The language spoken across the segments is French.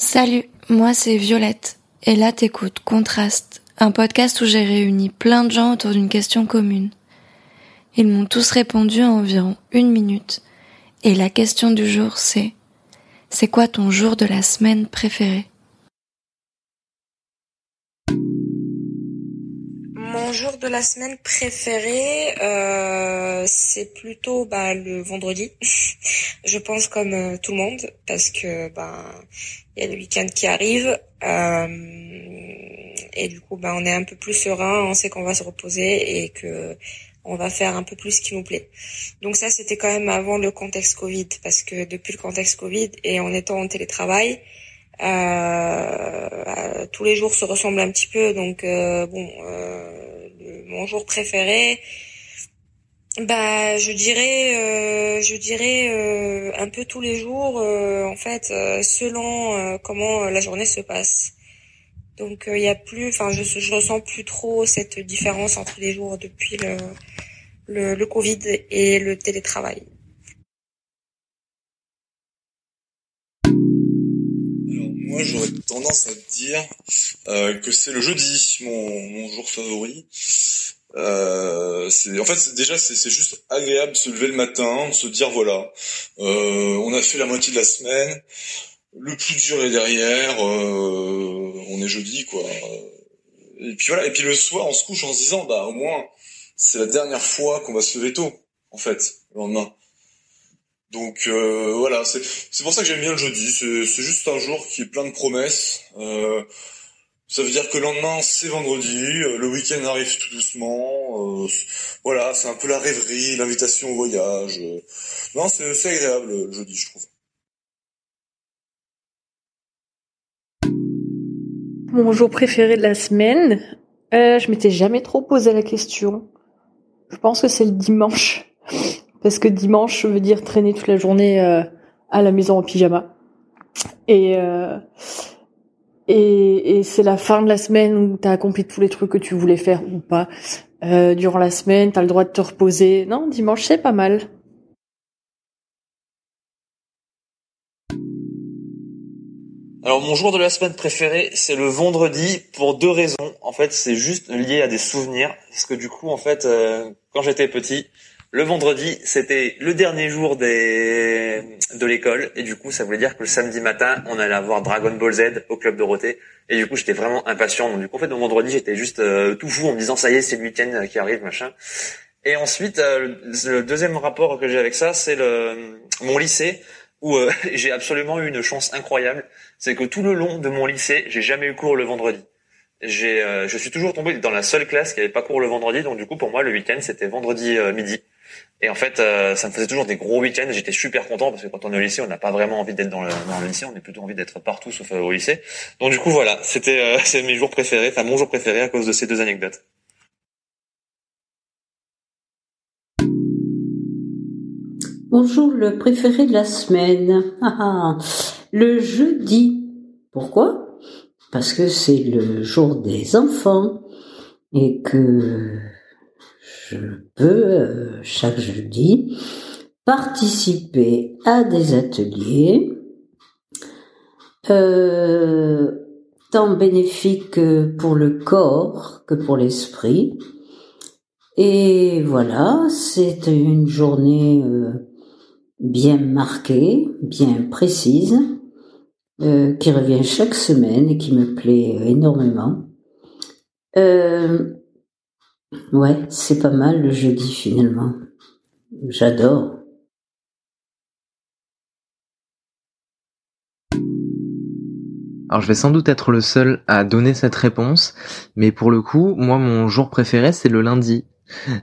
Salut, moi c'est Violette, et là t'écoutes Contraste, un podcast où j'ai réuni plein de gens autour d'une question commune. Ils m'ont tous répondu en environ une minute, et la question du jour c'est C'est quoi ton jour de la semaine préféré? Mon jour de la semaine préféré, euh, c'est plutôt bah, le vendredi. Je pense comme euh, tout le monde parce que bah il y a le week-end qui arrive euh, et du coup bah on est un peu plus serein, on sait qu'on va se reposer et que on va faire un peu plus ce qui nous plaît. Donc ça c'était quand même avant le contexte Covid parce que depuis le contexte Covid et en étant en télétravail, euh, tous les jours se ressemblent un petit peu donc euh, bon euh, mon jour préféré bah, je dirais, euh, je dirais euh, un peu tous les jours, euh, en fait, selon comment la journée se passe. Donc, il y a plus, enfin, je, je ressens plus trop cette différence entre les jours depuis le, Covid et le télétravail. Alors moi, j'aurais tendance à dire que c'est le jeudi, mon jour favori. Euh, en fait déjà c'est juste agréable de se lever le matin, de se dire voilà, euh, on a fait la moitié de la semaine, le plus dur est derrière, euh, on est jeudi quoi. Et puis voilà, et puis le soir on se couche en se disant bah au moins c'est la dernière fois qu'on va se lever tôt en fait le lendemain. Donc euh, voilà, c'est c'est pour ça que j'aime bien le jeudi. C'est juste un jour qui est plein de promesses. Euh, ça veut dire que le lendemain, c'est vendredi, euh, le week-end arrive tout doucement. Euh, voilà, c'est un peu la rêverie, l'invitation au voyage. Non, c'est agréable le jeudi, je trouve. Mon jour préféré de la semaine, euh, je m'étais jamais trop posé la question. Je pense que c'est le dimanche. Parce que dimanche veut dire traîner toute la journée euh, à la maison en pyjama. Et... Et, et c'est la fin de la semaine où t'as accompli tous les trucs que tu voulais faire ou pas. Euh, durant la semaine, t'as le droit de te reposer. Non, dimanche c'est pas mal. Alors mon jour de la semaine préféré, c'est le vendredi pour deux raisons. En fait, c'est juste lié à des souvenirs parce que du coup, en fait, euh, quand j'étais petit, le vendredi, c'était le dernier jour de l'école. Et du coup, ça voulait dire que le samedi matin, on allait avoir Dragon Ball Z au club Dorothée. Et du coup, j'étais vraiment impatient. Donc du coup, en fait, le vendredi, j'étais juste euh, tout fou en me disant ça y est, c'est le week-end qui arrive, machin. Et ensuite, euh, le deuxième rapport que j'ai avec ça, c'est mon lycée où euh, j'ai absolument eu une chance incroyable, c'est que tout le long de mon lycée, j'ai jamais eu cours le vendredi. Je suis toujours tombé dans la seule classe qui avait pas cours le vendredi. Donc du coup pour moi le week-end c'était vendredi midi et en fait, euh, ça me faisait toujours des gros week-ends. J'étais super content parce que quand on est au lycée, on n'a pas vraiment envie d'être dans le, lycée. On est plutôt envie d'être partout sauf euh, au lycée. Donc du coup, voilà, c'était euh, c'est mes jours préférés, enfin mon jour préféré à cause de ces deux anecdotes. Bonjour, le préféré de la semaine. Ah, ah. le jeudi. Pourquoi? Parce que c'est le jour des enfants et que je peux euh, chaque jeudi participer à des ateliers euh, tant bénéfiques pour le corps que pour l'esprit. Et voilà, c'est une journée euh, bien marquée, bien précise, qui revient chaque semaine et qui me plaît énormément. Ouais, c'est pas mal le jeudi finalement. J'adore. Alors je vais sans doute être le seul à donner cette réponse, mais pour le coup, moi mon jour préféré c'est le lundi.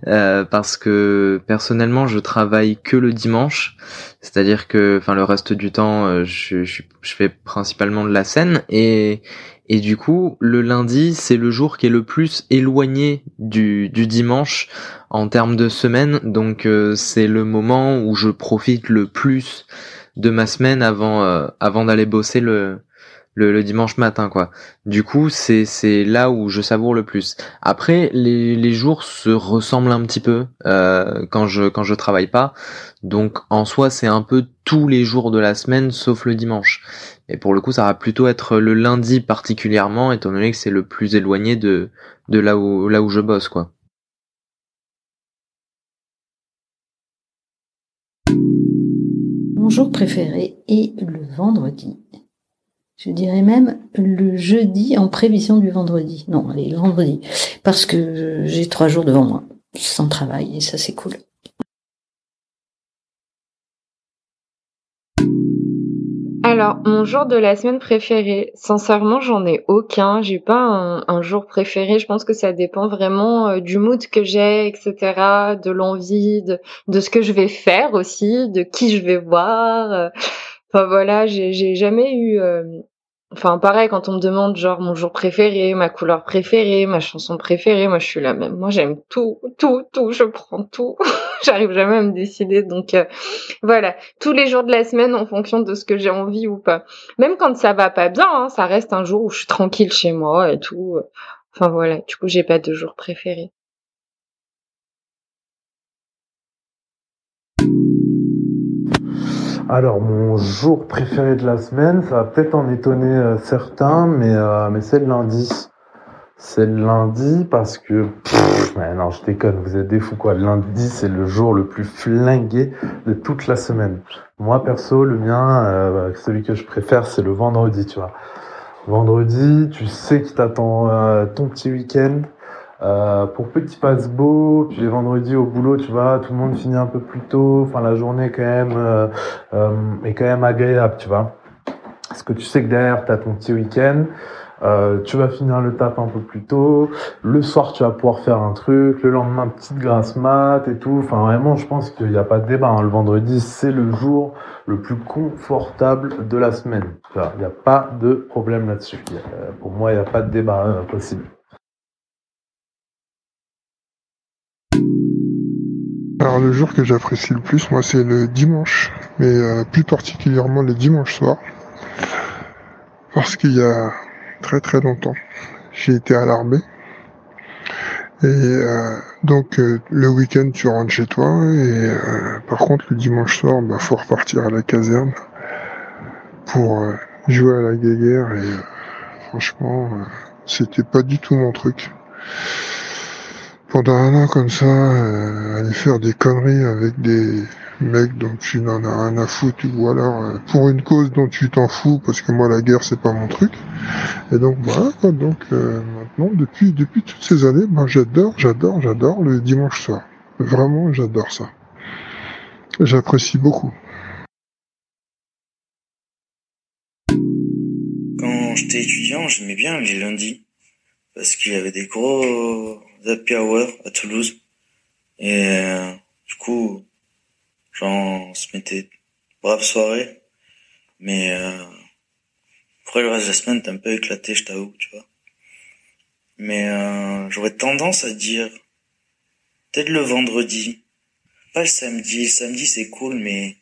Euh, parce que personnellement je travaille que le dimanche, c'est-à-dire que enfin le reste du temps euh, je, je, je, fais principalement de la scène et et du coup, le lundi, c'est le jour qui est le plus éloigné du, du dimanche en termes de semaine. Donc euh, c'est le moment où je profite le plus de ma semaine avant, euh, avant d'aller bosser le, le, dimanche matin quoi. Du coup, c'est c'est là où je savoure le plus. Après, les, les jours se ressemblent un petit peu euh, quand je quand je travaille pas. Donc en soi, c'est un peu tous les jours de la semaine sauf le dimanche. Et pour le coup, ça va plutôt être le lundi particulièrement, étant donné que c'est le plus éloigné de, de là où, là où je bosse, quoi. Mon jour préféré est le vendredi. Je dirais même le jeudi en prévision du vendredi. Non, allez, le vendredi. Parce que j'ai trois jours devant moi, sans travail, et ça c'est cool. Alors, mon jour de la semaine préféré, sincèrement, j'en ai aucun. J'ai pas un, jour préféré. Je pense que ça dépend vraiment euh, du mood que j'ai, etc., de l'envie, de, ce que je vais faire aussi, de qui je vais voir. Euh. Enfin voilà, j'ai jamais eu euh, Enfin, pareil, quand on me demande genre mon jour préféré, ma couleur préférée, ma chanson préférée, moi je suis la même. Moi j'aime tout, tout, tout, je prends tout. J'arrive jamais à me décider. Donc euh, voilà, tous les jours de la semaine en fonction de ce que j'ai envie ou pas. Même quand ça va pas bien, hein, ça reste un jour où je suis tranquille chez moi et tout. Enfin voilà, du coup j'ai pas de jour préféré. Alors, mon jour préféré de la semaine, ça va peut-être en étonner euh, certains, mais, euh, mais c'est le lundi. C'est le lundi parce que... mais non, je déconne, vous êtes des fous quoi. Le lundi, c'est le jour le plus flingué de toute la semaine. Moi, perso, le mien, euh, bah, celui que je préfère, c'est le vendredi, tu vois. Vendredi, tu sais qu'il t'attend ton petit week-end. Euh, pour petit passe-beau, puis les vendredis au boulot, tu vois, tout le monde finit un peu plus tôt. Enfin, la journée quand même euh, euh, est quand même agréable, tu vois. Parce que tu sais que derrière, tu as ton petit week-end. Euh, tu vas finir le tap un peu plus tôt. Le soir, tu vas pouvoir faire un truc. Le lendemain, petite grasse mat et tout. Enfin, vraiment, je pense qu'il n'y a pas de débat. Hein. Le vendredi, c'est le jour le plus confortable de la semaine. Il n'y a pas de problème là-dessus. Pour moi, il n'y a pas de débat possible. Alors le jour que j'apprécie le plus, moi, c'est le dimanche, mais euh, plus particulièrement le dimanche soir, parce qu'il y a très très longtemps, j'ai été à l'armée. Et euh, donc euh, le week-end tu rentres chez toi et par contre le dimanche soir bah faut repartir à la caserne pour jouer à la guéguerre et franchement c'était pas du tout mon truc pendant un an comme ça, euh, aller faire des conneries avec des mecs dont tu n'en as rien à foutre, ou alors euh, pour une cause dont tu t'en fous, parce que moi la guerre c'est pas mon truc. Et donc voilà, donc euh, maintenant depuis depuis toutes ces années, ben, j'adore, j'adore, j'adore le dimanche soir. Vraiment, j'adore ça. J'apprécie beaucoup. Quand j'étais étudiant, j'aimais bien les lundis parce qu'il y avait des gros happy hour à Toulouse. Et euh, du coup, genre, on se mettait brave soirée. Mais euh, après le reste de la semaine, t'es un peu éclaté, je t'avoue, tu vois. Mais euh, j'aurais tendance à dire peut-être le vendredi. Pas le samedi. Le samedi, c'est cool, mais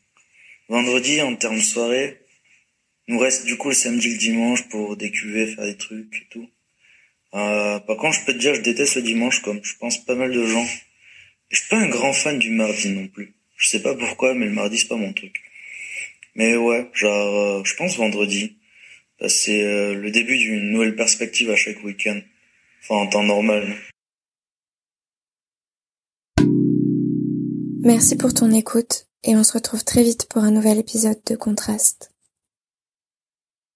vendredi, en termes de soirée, nous reste du coup le samedi, le dimanche pour décuver, faire des trucs et tout. Euh, par contre, je peux te dire, je déteste le dimanche, comme je pense pas mal de gens. Je suis pas un grand fan du mardi non plus. Je sais pas pourquoi, mais le mardi c'est pas mon truc. Mais ouais, genre, euh, je pense vendredi. C'est euh, le début d'une nouvelle perspective à chaque week-end. Enfin, en temps normal. Merci pour ton écoute et on se retrouve très vite pour un nouvel épisode de Contraste.